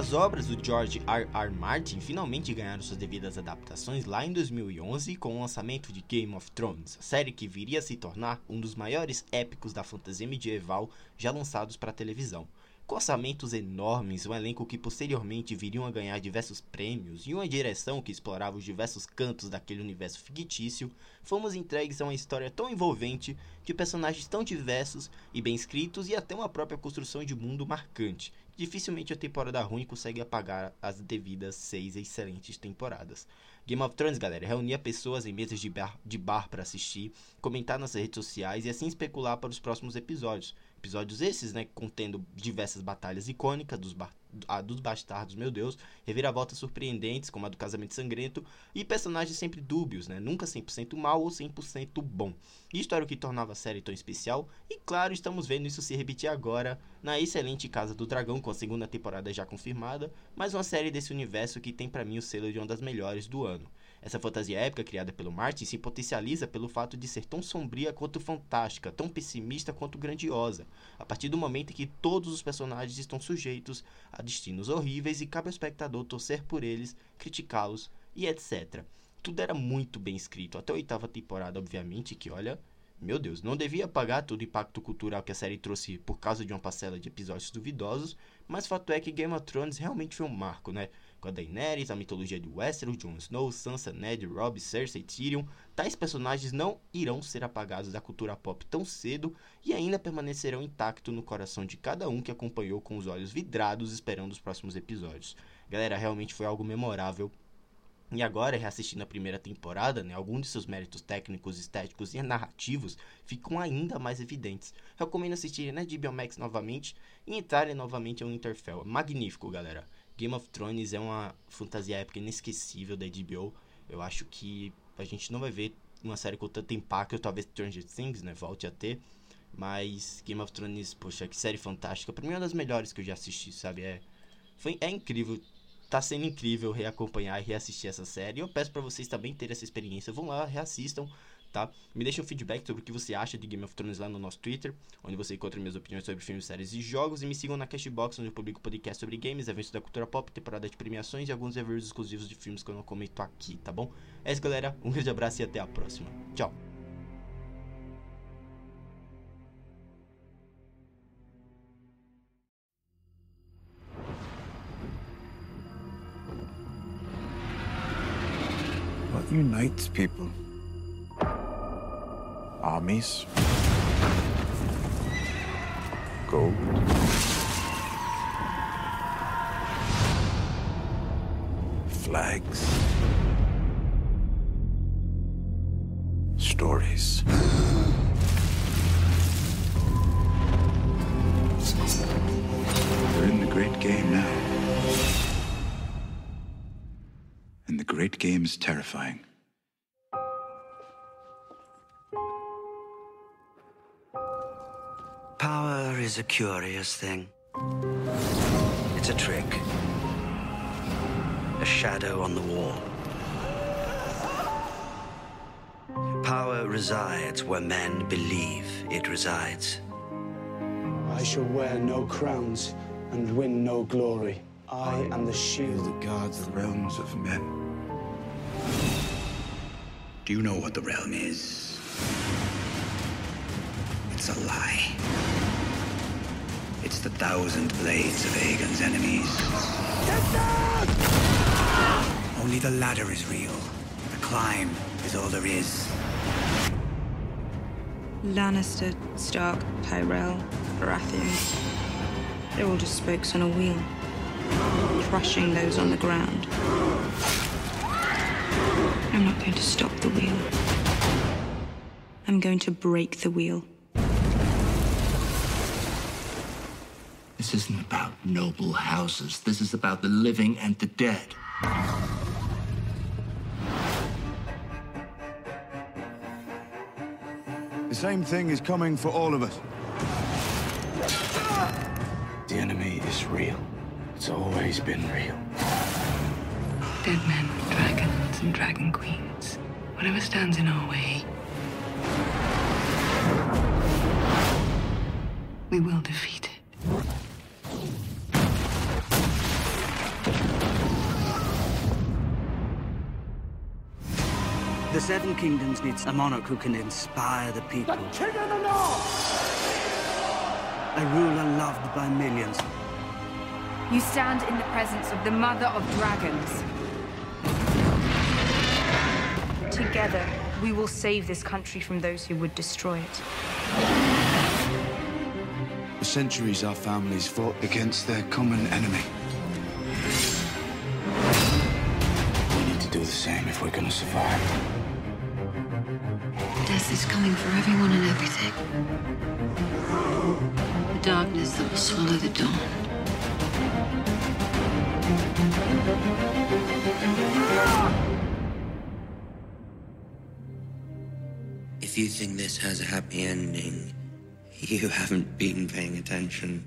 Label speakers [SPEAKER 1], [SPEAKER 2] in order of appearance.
[SPEAKER 1] As obras do George R. R. Martin finalmente ganharam suas devidas adaptações lá em 2011 com o lançamento de Game of Thrones, série que viria a se tornar um dos maiores épicos da fantasia medieval já lançados para a televisão. Com orçamentos enormes, um elenco que posteriormente viriam a ganhar diversos prêmios e uma direção que explorava os diversos cantos daquele universo fictício, fomos entregues a uma história tão envolvente, de personagens tão diversos e bem escritos e até uma própria construção de mundo marcante. Dificilmente a temporada ruim consegue apagar as devidas seis excelentes temporadas. Game of Thrones, galera, reunia pessoas em mesas de bar, de bar para assistir, comentar nas redes sociais e assim especular para os próximos episódios. Episódios esses, né, contendo diversas batalhas icônicas dos, ba a dos bastardos, meu Deus, reviravoltas surpreendentes, como a do casamento sangrento, e personagens sempre dúbios, né, nunca 100% mal ou 100% bom. Isto era o que tornava a série tão especial, e claro, estamos vendo isso se repetir agora na excelente Casa do Dragão, com a segunda temporada já confirmada, mais uma série desse universo que tem para mim o selo de uma das melhores do ano. Essa fantasia épica criada pelo Martin se potencializa pelo fato de ser tão sombria quanto fantástica, tão pessimista quanto grandiosa, a partir do momento em que todos os personagens estão sujeitos a destinos horríveis e cabe ao espectador torcer por eles, criticá-los e etc. Tudo era muito bem escrito, até a oitava temporada, obviamente, que olha, meu Deus, não devia apagar todo o impacto cultural que a série trouxe por causa de uma parcela de episódios duvidosos, mas fato é que Game of Thrones realmente foi um marco, né? com a Daenerys, a mitologia de Westeros, Jon Snow, Sansa, Ned, Robb, Cersei, Tyrion, tais personagens não irão ser apagados da cultura pop tão cedo e ainda permanecerão intactos no coração de cada um que acompanhou com os olhos vidrados esperando os próximos episódios. Galera, realmente foi algo memorável e agora, reassistindo a primeira temporada, né, alguns de seus méritos técnicos, estéticos e narrativos ficam ainda mais evidentes. Recomendo assistirem na HBO Max novamente e entrarem novamente em Winterfell. Magnífico, galera. Game of Thrones é uma fantasia épica inesquecível da HBO. Eu acho que a gente não vai ver uma série com tanto impacto, talvez Stranger Things, né, volte a ter. Mas Game of Thrones, poxa, que série fantástica. Pra mim é uma das melhores que eu já assisti, sabe? É, foi, é incrível. Tá sendo incrível reacompanhar e reassistir essa série. Eu peço para vocês também terem essa experiência. Vão lá, reassistam tá? Me deixe um feedback sobre o que você acha de Game of Thrones lá no nosso Twitter, onde você encontra minhas opiniões sobre filmes, séries e jogos. E me sigam na Cashbox, onde eu publico podcast sobre games, eventos da cultura pop, temporada de premiações e alguns reviews exclusivos de filmes que eu não comento aqui, tá bom? É isso, galera. Um grande abraço e até a próxima. Tchau!
[SPEAKER 2] Unites people? armies, gold, flags, stories. The great game is terrifying.
[SPEAKER 3] Power is a curious thing. It's a trick. A shadow on the wall. Power resides where men believe it resides.
[SPEAKER 4] I shall wear no crowns and win no glory. I am the shield
[SPEAKER 2] that guards the realms of men.
[SPEAKER 3] Do you know what the realm is? It's a lie. It's the thousand blades of Aegon's enemies. Only the ladder is real. The climb is all there is.
[SPEAKER 5] Lannister, Stark, Tyrell, Baratheon. They're all just spokes on a wheel, crushing those on the ground. I'm not going to stop the wheel. I'm going to break the wheel.
[SPEAKER 6] This isn't about noble houses. This is about the living and the dead.
[SPEAKER 2] The same thing is coming for all of us.
[SPEAKER 4] The enemy is real. It's always been real.
[SPEAKER 5] Dead men, and dragon queens. Whatever stands in our way, we will defeat it.
[SPEAKER 7] The Seven Kingdoms needs a monarch who can inspire the people. The King of the North! A ruler loved by millions.
[SPEAKER 5] You stand in the presence of the Mother of Dragons. Together, we will save this country from those who would destroy it.
[SPEAKER 4] For centuries, our families fought against their common enemy. We need to do the same if we're gonna survive.
[SPEAKER 8] Death is coming for everyone and everything. The darkness that will swallow the dawn.
[SPEAKER 9] If you think this has a happy ending, you haven't been paying attention.